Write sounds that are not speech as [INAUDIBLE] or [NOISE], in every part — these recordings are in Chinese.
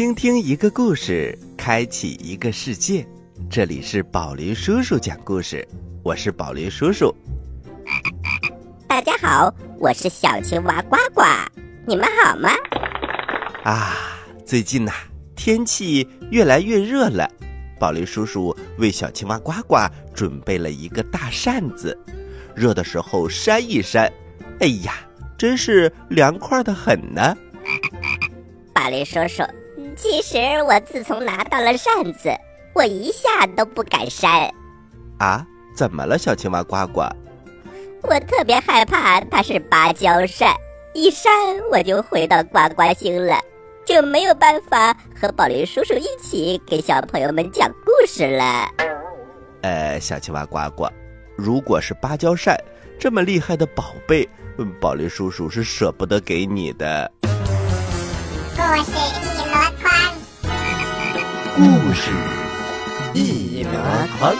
倾听一个故事，开启一个世界。这里是宝林叔叔讲故事，我是宝林叔叔。大家好，我是小青蛙呱呱，你们好吗？啊，最近呐、天气越来越热了，宝林叔叔为小青蛙呱呱准备了一个大扇子，热的时候扇一扇，哎呀，真是凉快的很呢。宝林叔叔，其实我自从拿到了扇子，我一下都不敢扇，啊，怎么了，小青蛙呱呱？我特别害怕它是芭蕉扇，一扇我就回到呱呱星了，就没有办法和宝林叔叔一起给小朋友们讲故事了。呃，小青蛙呱呱，如果是芭蕉扇这么厉害的宝贝，嗯宝林叔叔是舍不得给你的。故事一箩筐，故事一箩筐。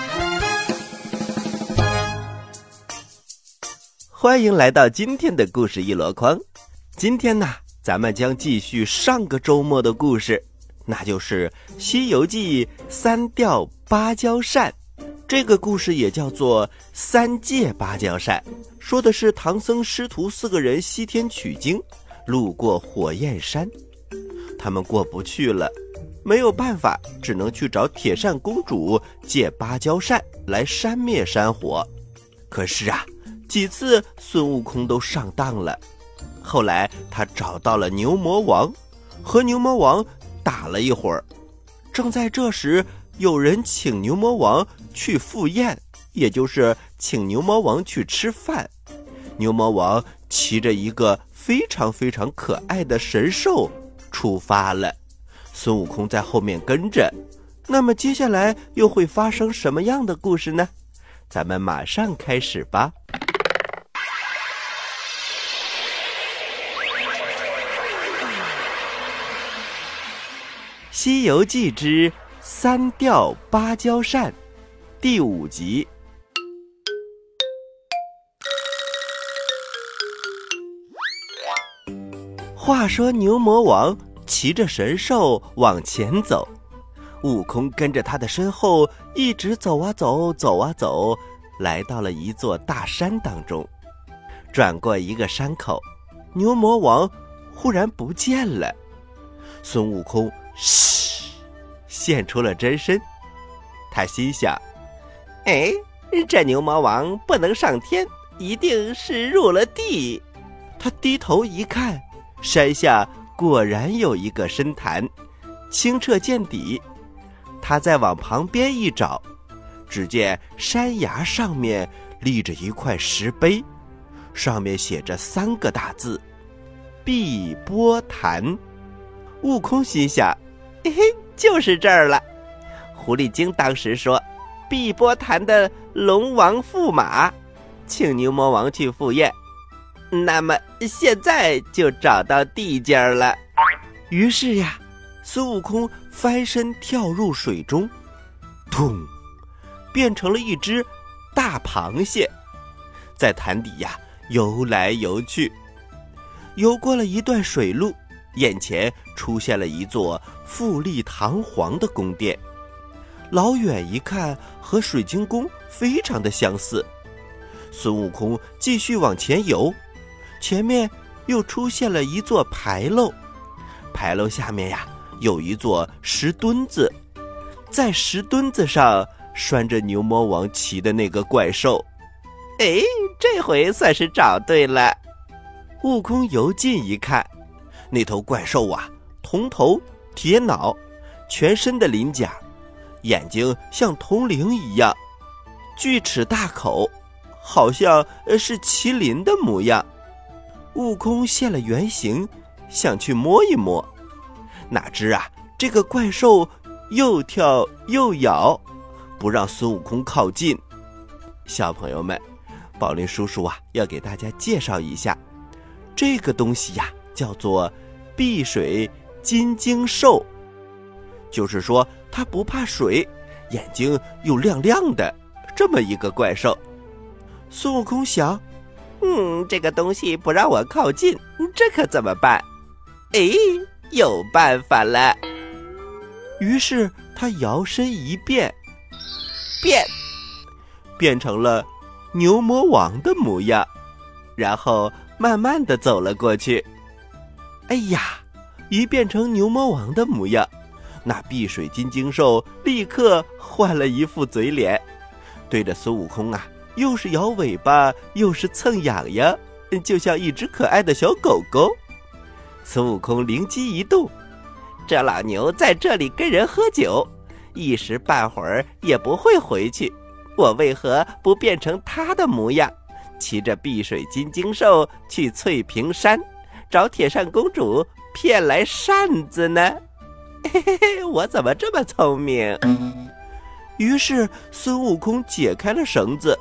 欢迎来到今天的故事一箩筐。今天呢，咱们将继续上个周末的故事，那就是《西游记》三调芭蕉扇。这个故事也叫做《三借芭蕉扇》，说的是唐僧师徒四个人西天取经，路过火焰山，他们过不去了。没有办法，只能去找铁扇公主借芭蕉扇来扇灭山火。可是啊，几次孙悟空都上当了。后来他找到了牛魔王，和牛魔王打了一会儿。正在这时，有人请牛魔王去赴宴，也就是请牛魔王去吃饭。牛魔王骑着一个非常非常可爱的神兽出发了。孙悟空在后面跟着，那么接下来又会发生什么样的故事呢？咱们马上开始吧。《西游记之三调芭蕉扇》第五集。话说牛魔王骑着神兽往前走，悟空跟着他的身后一直走啊走，走啊走，来到了一座大山当中。转过一个山口，牛魔王忽然不见了。孙悟空嘘，现出了真身。他心想：“哎，这牛魔王不能上天，一定是入了地。”他低头一看，山下果然有一个深潭，清澈见底。他再往旁边一找，只见山崖上面立着一块石碑，上面写着三个大字：“碧波潭。”悟空心想：“嘿嘿，就是这儿了。”狐狸精当时说：“碧波潭的龙王驸马，请牛魔王去赴宴。”那么现在就找到地界儿了。于是呀，孙悟空翻身跳入水中，咚，变成了一只大螃蟹，在潭底呀游来游去。游过了一段水路，眼前出现了一座富丽堂皇的宫殿，老远一看和水晶宫非常的相似。孙悟空继续往前游。前面又出现了一座牌楼，牌楼下面呀有一座石墩子，在石墩子上拴着牛魔王骑的那个怪兽。哎，这回算是找对了。悟空游近一看，那头怪兽啊，铜头铁脑，全身的鳞甲，眼睛像铜铃一样，锯齿大口，好像是麒麟的模样。悟空现了原形，想去摸一摸，哪知啊，这个怪兽又跳又咬，不让孙悟空靠近。小朋友们，宝林叔叔啊，要给大家介绍一下，这个东西呀，叫做碧水金睛兽，就是说它不怕水，眼睛又亮亮的，这么一个怪兽。孙悟空想。嗯，这个东西不让我靠近，这可怎么办？哎，有办法了！于是他摇身一变，变，变成了牛魔王的模样，然后慢慢的走了过去。哎呀，一变成牛魔王的模样，那碧水金睛兽立刻换了一副嘴脸，对着孙悟空啊，又是摇尾巴，又是蹭痒痒，就像一只可爱的小狗狗。孙悟空灵机一动，这老牛在这里跟人喝酒，一时半会儿也不会回去。我为何不变成他的模样，骑着碧水金睛兽去翠屏山，找铁扇公主骗来扇子呢？嘿嘿嘿，我怎么这么聪明？于是孙悟空解开了绳子，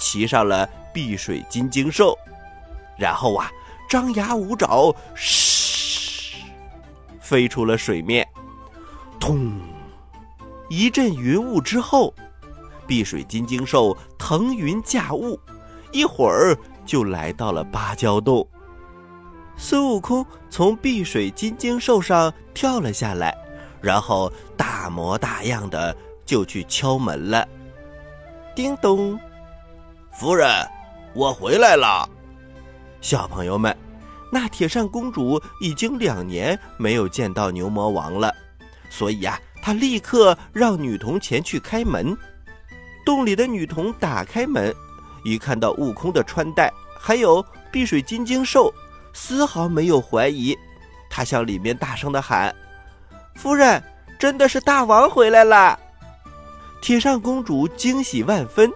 骑上了碧水金睛兽，然后啊，张牙舞爪，嘘，飞出了水面。通，一阵云雾之后，碧水金睛兽腾云驾雾，一会儿就来到了芭蕉洞。孙悟空从碧水金睛兽上跳了下来，然后大模大样的就去敲门了。叮咚，夫人，我回来了。小朋友们，那铁扇公主已经两年没有见到牛魔王了，所以呀、她立刻让女童前去开门。洞里的女童打开门，一看到悟空的穿戴，还有碧水金睛兽，丝毫没有怀疑。她向里面大声的喊：“夫人，真的是大王回来了！”铁扇公主惊喜万分，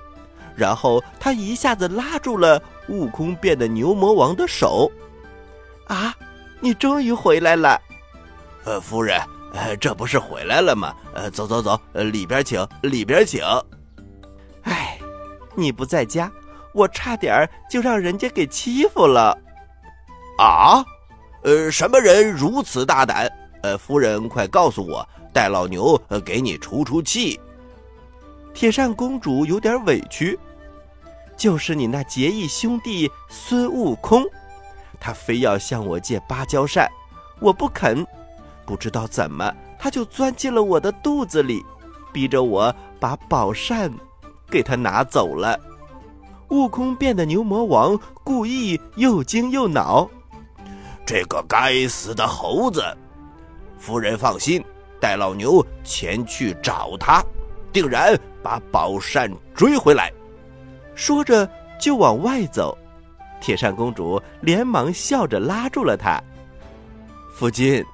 然后他一下子拉住了悟空变的牛魔王的手。“啊，你终于回来了！”呃，夫人，呃，这不是回来了吗？呃，走走走，呃，里边请，里边请。哎，你不在家，我差点儿就让人家给欺负了。啊，呃，什么人如此大胆？呃，夫人，快告诉我，带老牛呃给你出出气。铁扇公主有点委屈，就是你那结义兄弟孙悟空，他非要向我借芭蕉扇，我不肯，不知道怎么他就钻进了我的肚子里，逼着我把宝扇给他拿走了。悟空变的牛魔王故意又惊又恼，这个该死的猴子！夫人放心，带老牛前去找他，定然把宝扇追回来。说着就往外走。铁扇公主连忙笑着拉住了他。夫君，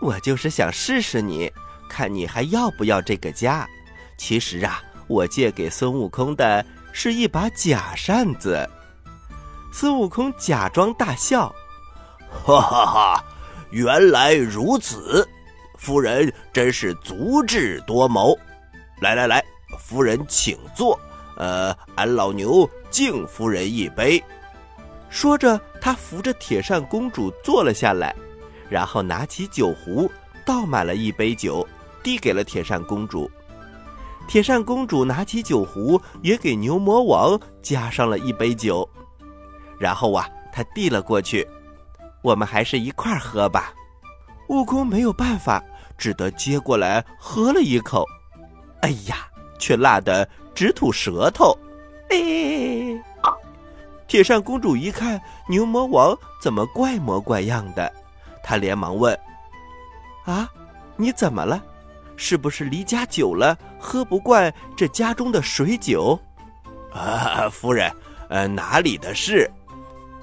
我就是想试试你，看你还要不要这个家。其实啊，我借给孙悟空的是一把假扇子。孙悟空假装大笑，哈哈哈！原来如此，夫人真是足智多谋。来来来，夫人请坐。呃，俺老牛敬夫人一杯。说着，他扶着铁扇公主坐了下来，然后拿起酒壶倒满了一杯酒，递给了铁扇公主。铁扇公主拿起酒壶，也给牛魔王加上了一杯酒，然后啊，他递了过去。我们还是一块喝吧。悟空没有办法，只得接过来喝了一口。哎呀，却辣得直吐舌头。哎！[LAUGHS] 铁扇公主一看牛魔王怎么怪模怪样的，她连忙问：“啊，你怎么了？是不是离家久了，喝不惯这家中的水酒？”啊，夫人，呃，哪里的事？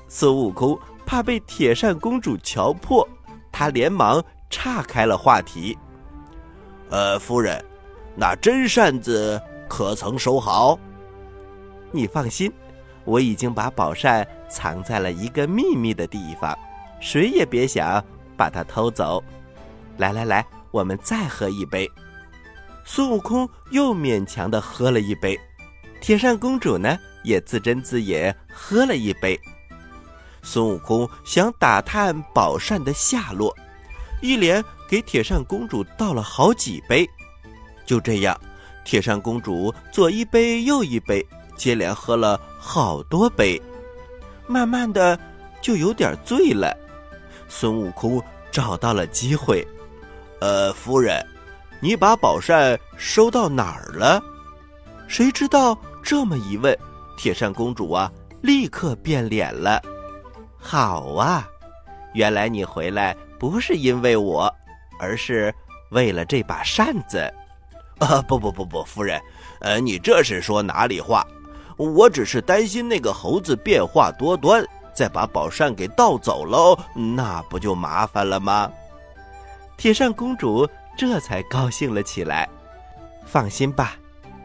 孙悟空怕被铁扇公主瞧破，他连忙岔开了话题。呃，夫人，那真扇子可曾收好？你放心，我已经把宝扇藏在了一个秘密的地方，谁也别想把它偷走。来来来，我们再喝一杯。孙悟空又勉强的喝了一杯，铁扇公主呢也自斟自饮喝了一杯。孙悟空想打探宝扇的下落，一连给铁扇公主倒了好几杯。就这样，铁扇公主左一杯右一杯，接连喝了好多杯，慢慢的就有点醉了。孙悟空找到了机会，呃，夫人，你把宝扇收到哪儿了？”谁知道这么一问，铁扇公主啊，立刻变脸了。好啊，原来你回来不是因为我，而是为了这把扇子。[LAUGHS] 啊，不不不不，夫人，呃，你这是说哪里话？我只是担心那个猴子变化多端，再把宝扇给盗走喽，那不就麻烦了吗？铁扇公主这才高兴了起来。放心吧，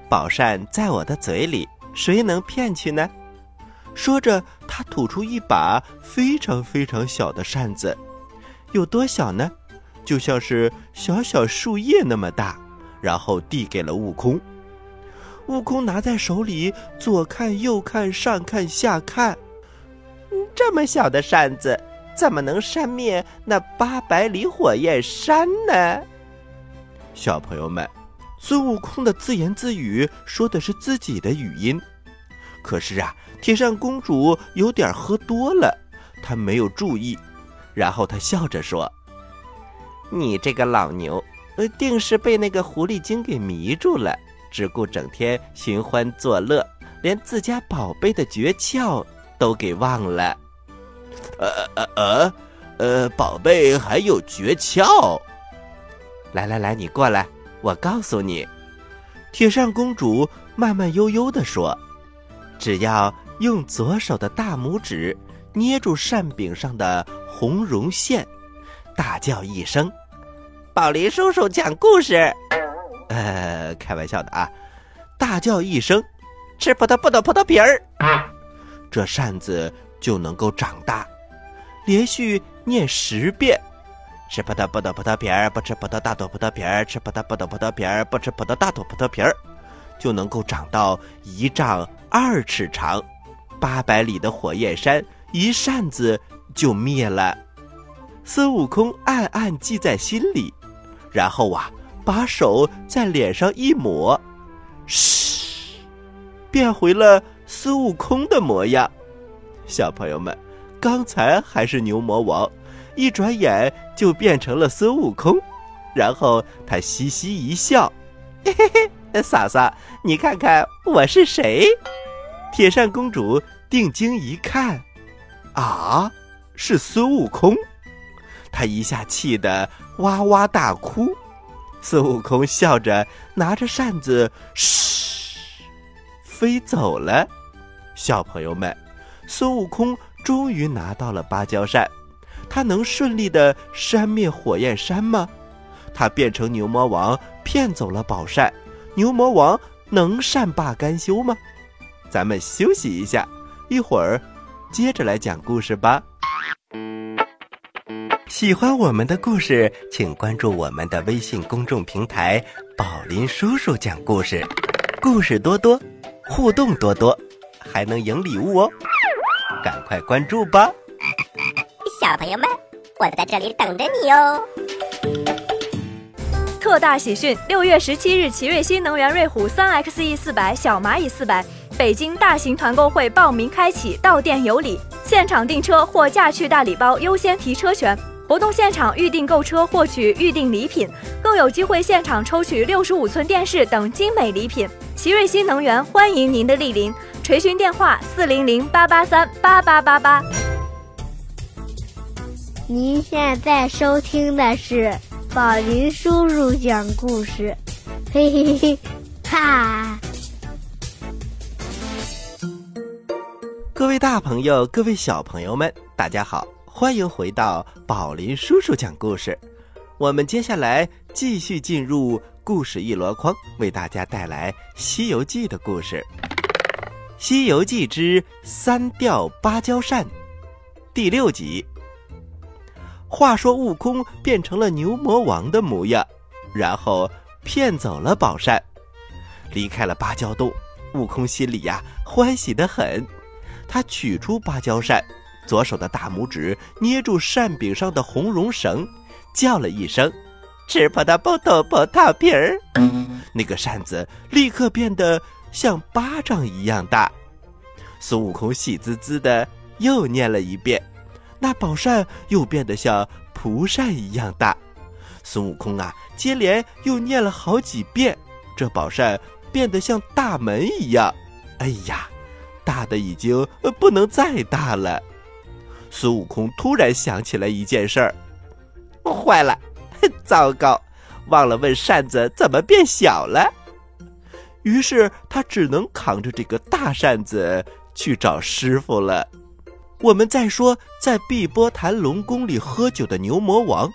宝扇在我的嘴里，谁能骗去呢？说着，她吐出一把非常非常小的扇子，有多小呢？就像是小小树叶那么大，然后递给了悟空。悟空拿在手里，左看右看，上看下看，这么小的扇子，怎么能扇灭那八百里火焰山呢？小朋友们，孙悟空的自言自语说的是自己的语音，可是啊，铁扇公主有点喝多了，她没有注意，然后她笑着说：“你这个老牛，呃，定是被那个狐狸精给迷住了。”只顾整天寻欢作乐，连自家宝贝的诀窍都给忘了。呃呃呃呃，宝贝还有诀窍？来来来，你过来，我告诉你。铁扇公主慢慢悠悠地说：“只要用左手的大拇指捏住扇柄上的红绒线，大叫一声，宝林叔叔讲故事。”呃，开玩笑的啊！大叫一声，吃葡萄不吐葡萄皮儿，这扇子就能够长大。连续念十遍，吃葡萄不吐葡萄皮儿，不吃葡萄大吐葡萄皮儿，吃葡萄不吐葡萄皮儿，不吃葡萄大吐葡萄皮儿，就能够长到一丈二尺长，八百里的火焰山一扇子就灭了。孙悟空暗暗记在心里，然后啊。把手在脸上一抹，嘘，变回了孙悟空的模样。小朋友们，刚才还是牛魔王，一转眼就变成了孙悟空。然后他嘻嘻一笑，嘿嘿嘿，嫂嫂，你看看我是谁？铁扇公主定睛一看，啊，是孙悟空！她一下气得哇哇大哭。孙悟空笑着拿着扇子，嘘，飞走了。小朋友们，孙悟空终于拿到了芭蕉扇，他能顺利的扇灭火焰山吗？他变成牛魔王骗走了宝扇，牛魔王能善罢甘休吗？咱们休息一下，一会儿接着来讲故事吧。喜欢我们的故事，请关注我们的微信公众平台“宝林叔叔讲故事”，故事多多，互动多多，还能赢礼物哦！赶快关注吧！小朋友们，我在这里等着你哦！特大喜讯！六月十七日，奇瑞新能源瑞虎三 XE 四百、小蚂蚁四百，北京大型团购会报名开启，到店有礼，现场订车或驾趣大礼包优先提车权。活动现场预订购车获取预定礼品，更有机会现场抽取六十五寸电视等精美礼品。奇瑞新能源欢迎您的莅临，垂询电话四零零八八三八八八八。您现在收听的是宝林叔叔讲故事，嘿嘿嘿，哈！各位大朋友，各位小朋友们，大家好。欢迎回到宝林叔叔讲故事，我们接下来继续进入故事一箩筐，为大家带来《西游记》的故事，《西游记之三调芭蕉扇》第六集。话说悟空变成了牛魔王的模样，然后骗走了宝扇，离开了芭蕉洞。悟空心里呀欢喜的很，他取出芭蕉扇。左手的大拇指捏住扇柄上的红绒绳，叫了一声：“吃葡萄不吐葡萄皮儿。”那个扇子立刻变得像巴掌一样大。孙悟空喜滋滋的又念了一遍，那宝扇又变得像蒲扇一样大。孙悟空啊，接连又念了好几遍，这宝扇变得像大门一样。哎呀，大的已经不能再大了。孙悟空突然想起来一件事儿，坏了，糟糕，忘了问扇子怎么变小了。于是他只能扛着这个大扇子去找师傅了。我们再说，在碧波潭龙宫里喝酒的牛魔王，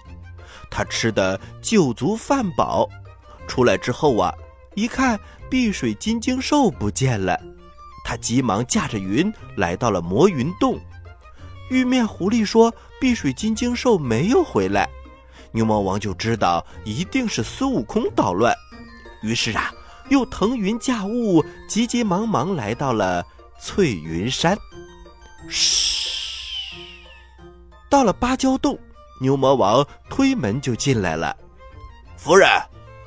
他吃的酒足饭饱，出来之后啊，一看碧水金睛兽不见了，他急忙驾着云来到了魔云洞。玉面狐狸说：“碧水金睛兽没有回来。”牛魔王就知道一定是孙悟空捣乱，于是啊。又腾云驾雾，急急忙忙来到了翠云山。嘘，到了芭蕉洞，牛魔王推门就进来了。夫人，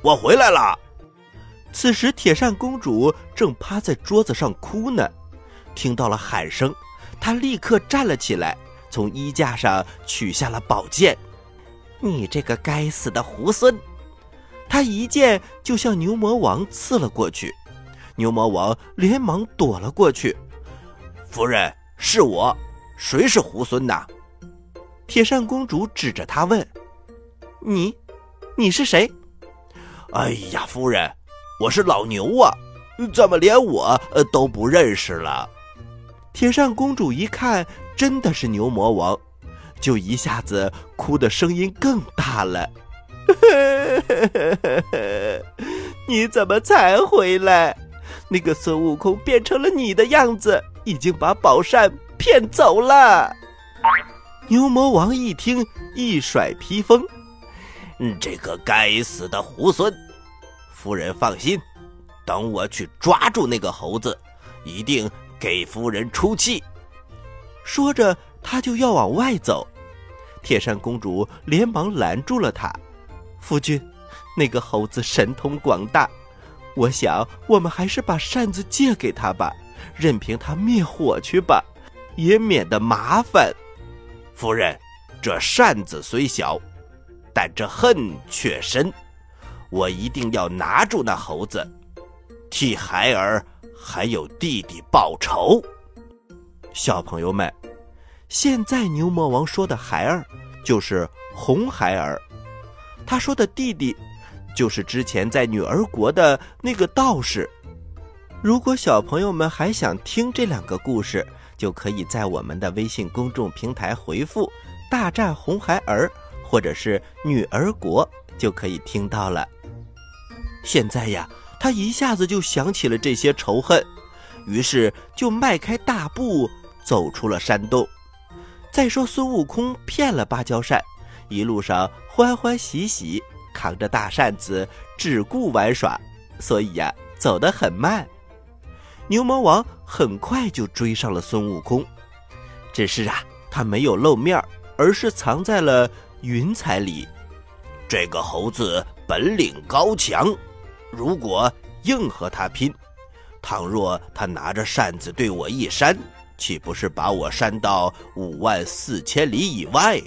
我回来了。此时，铁扇公主正趴在桌子上哭呢，听到了喊声，他立刻站了起来，从衣架上取下了宝剑。你这个该死的猢狲！他一剑就向牛魔王刺了过去，牛魔王连忙躲了过去。夫人，是我，谁是猢狲呐？铁扇公主指着他问：“你，你是谁？”哎呀，夫人，我是老牛啊，怎么连我都不认识了？铁扇公主一看真的是牛魔王，就一下子哭的声音更大了。[LAUGHS] 你怎么才回来？那个孙悟空变成了你的样子，已经把宝扇骗走了。牛魔王一听，一甩披风：“这个该死的猢狲！夫人放心，等我去抓住那个猴子，一定给夫人出气。”说着，他就要往外走。铁扇公主连忙拦住了他。夫君，那个猴子神通广大，我想我们还是把扇子借给他吧，任凭他灭火去吧，也免得麻烦。夫人，这扇子虽小，但这恨却深，我一定要拿住那猴子，替孩儿还有弟弟报仇。小朋友们，现在牛魔王说的孩儿，就是红孩儿。他说的弟弟，就是之前在女儿国的那个道士。如果小朋友们还想听这两个故事，就可以在我们的微信公众平台回复“大战红孩儿”或者是“女儿国”，就可以听到了。现在呀，他一下子就想起了这些仇恨，于是就迈开大步走出了山洞。再说孙悟空骗了芭蕉扇。一路上欢欢喜喜，扛着大扇子，只顾玩耍，所以呀，走得很慢。牛魔王很快就追上了孙悟空，只是啊，他没有露面，而是藏在了云彩里。这个猴子本领高强，如果硬和他拼，倘若他拿着扇子对我一扇，岂不是把我扇到五万四千里以外？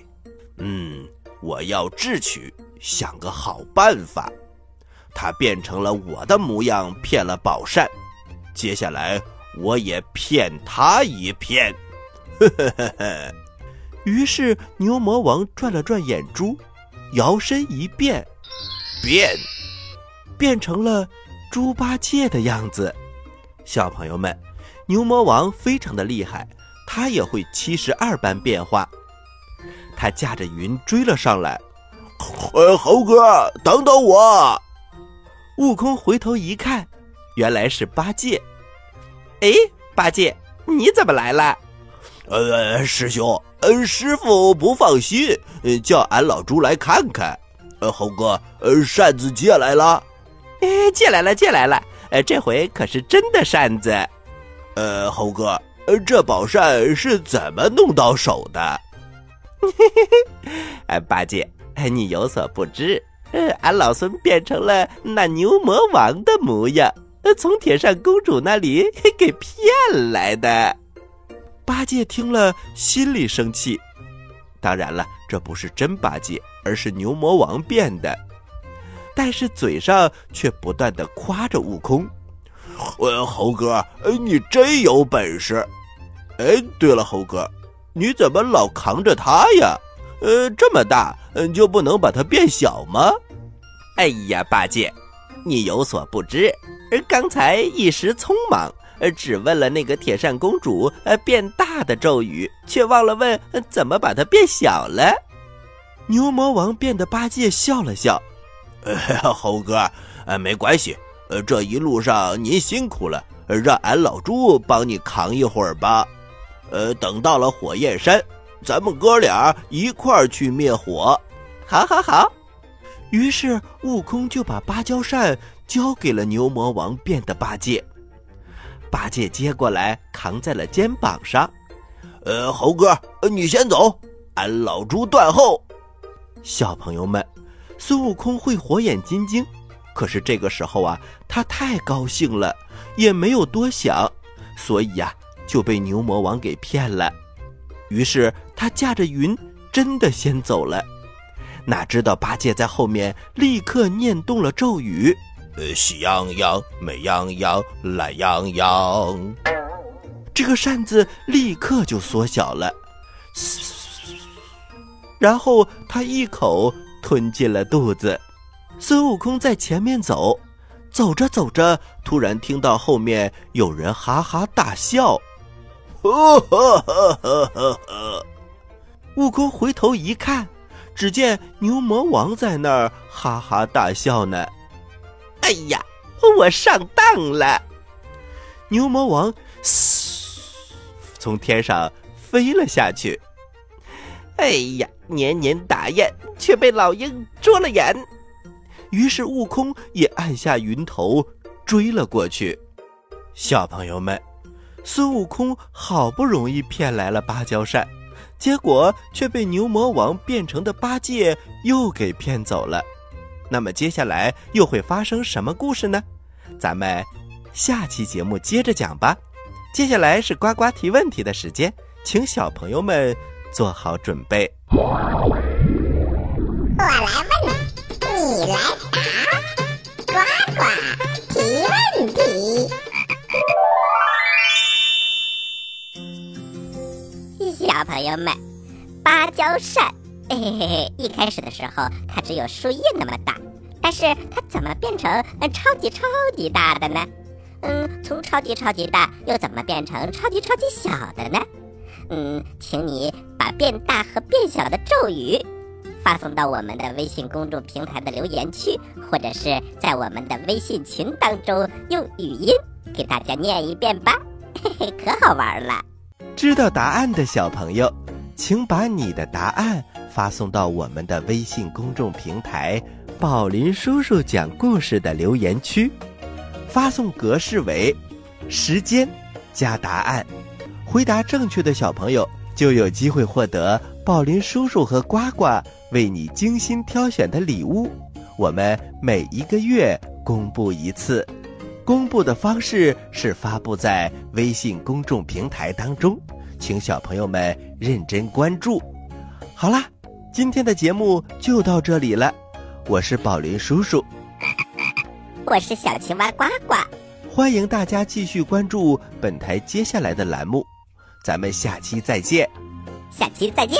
嗯。我要智取，想个好办法。他变成了我的模样，骗了宝扇。接下来我也骗他一骗。呵呵呵呵。于是牛魔王转了转眼珠，摇身一变，变，变成了猪八戒的样子。小朋友们，牛魔王非常的厉害，他也会七十二般变化。他驾着云追了上来，呃，猴哥，等等我！悟空回头一看，原来是八戒。哎，八戒，你怎么来了？呃，师兄，呃，师傅不放心，叫俺老猪来看看。呃，猴哥，呃，扇子借来了？哎，借来了，借来了。呃，这回可是真的扇子。呃，猴哥，呃，这宝扇是怎么弄到手的？嘿嘿嘿，哎，八戒，哎，你有所不知，呃，俺老孙变成了那牛魔王的模样，从铁扇公主那里 [LAUGHS] 给骗来的。八戒听了，心里生气，当然了，这不是真八戒，而是牛魔王变的。但是嘴上却不断的夸着悟空：“呃，猴哥，你真有本事！哎，对了，猴哥，你怎么老扛着它呀？呃，这么大，嗯，就不能把它变小吗？”哎呀，八戒，你有所不知，刚才一时匆忙。呃，只问了那个铁扇公主呃变大的咒语，却忘了问怎么把它变小了。牛魔王变得八戒笑了笑：“ [LAUGHS] 猴哥，呃，没关系，呃，这一路上您辛苦了，让俺老猪帮你扛一会儿吧。呃，等到了火焰山，咱们哥俩一块儿去灭火。好，好，好。”于是悟空就把芭蕉扇交给了牛魔王变的八戒。八戒接过来，扛在了肩膀上。呃，猴哥，你先走，俺老猪断后。小朋友们，孙悟空会火眼金睛，可是这个时候啊，他太高兴了，也没有多想，所以呀，就被牛魔王给骗了。于是他驾着云，真的先走了。哪知道八戒在后面立刻念动了咒语。呃，喜羊羊、美羊羊、懒羊羊，这个扇子立刻就缩小了，然后他一口吞进了肚子。孙悟空在前面走，走着走着，突然听到后面有人哈哈大笑，呵呵呵呵呵呵。悟空回头一看，只见牛魔王在那儿哈哈大笑呢。哎呀，我上当了！牛魔王嘶，从天上飞了下去。哎呀，年年打雁，却被老鹰捉了眼。于是悟空也按下云头追了过去。小朋友们，孙悟空好不容易骗来了芭蕉扇，结果却被牛魔王变成的八戒又给骗走了。那么接下来又会发生什么故事呢？咱们下期节目接着讲吧。接下来是呱呱提问题的时间，请小朋友们做好准备。我来问，你来答，呱呱提问题。小朋友们，芭蕉扇。嘿嘿嘿嘿！一开始的时候，它只有树叶那么大，但是它怎么变成超级超级大的呢？嗯，从超级超级大又怎么变成超级超级小的呢？嗯，请你把变大和变小的咒语发送到我们的微信公众平台的留言区，或者是在我们的微信群当中用语音给大家念一遍吧，嘿嘿，可好玩了。知道答案的小朋友，请把你的答案。发送到我们的微信公众平台“宝林叔叔讲故事”的留言区，发送格式为时间加答案，回答正确的小朋友就有机会获得宝林叔叔和呱呱为你精心挑选的礼物。我们每一个月公布一次，公布的方式是发布在微信公众平台当中，请小朋友们认真关注。好啦。今天的节目就到这里了，我是宝林叔叔，[LAUGHS] 我是小青蛙呱呱，欢迎大家继续关注本台接下来的栏目，咱们下期再见，下期再见。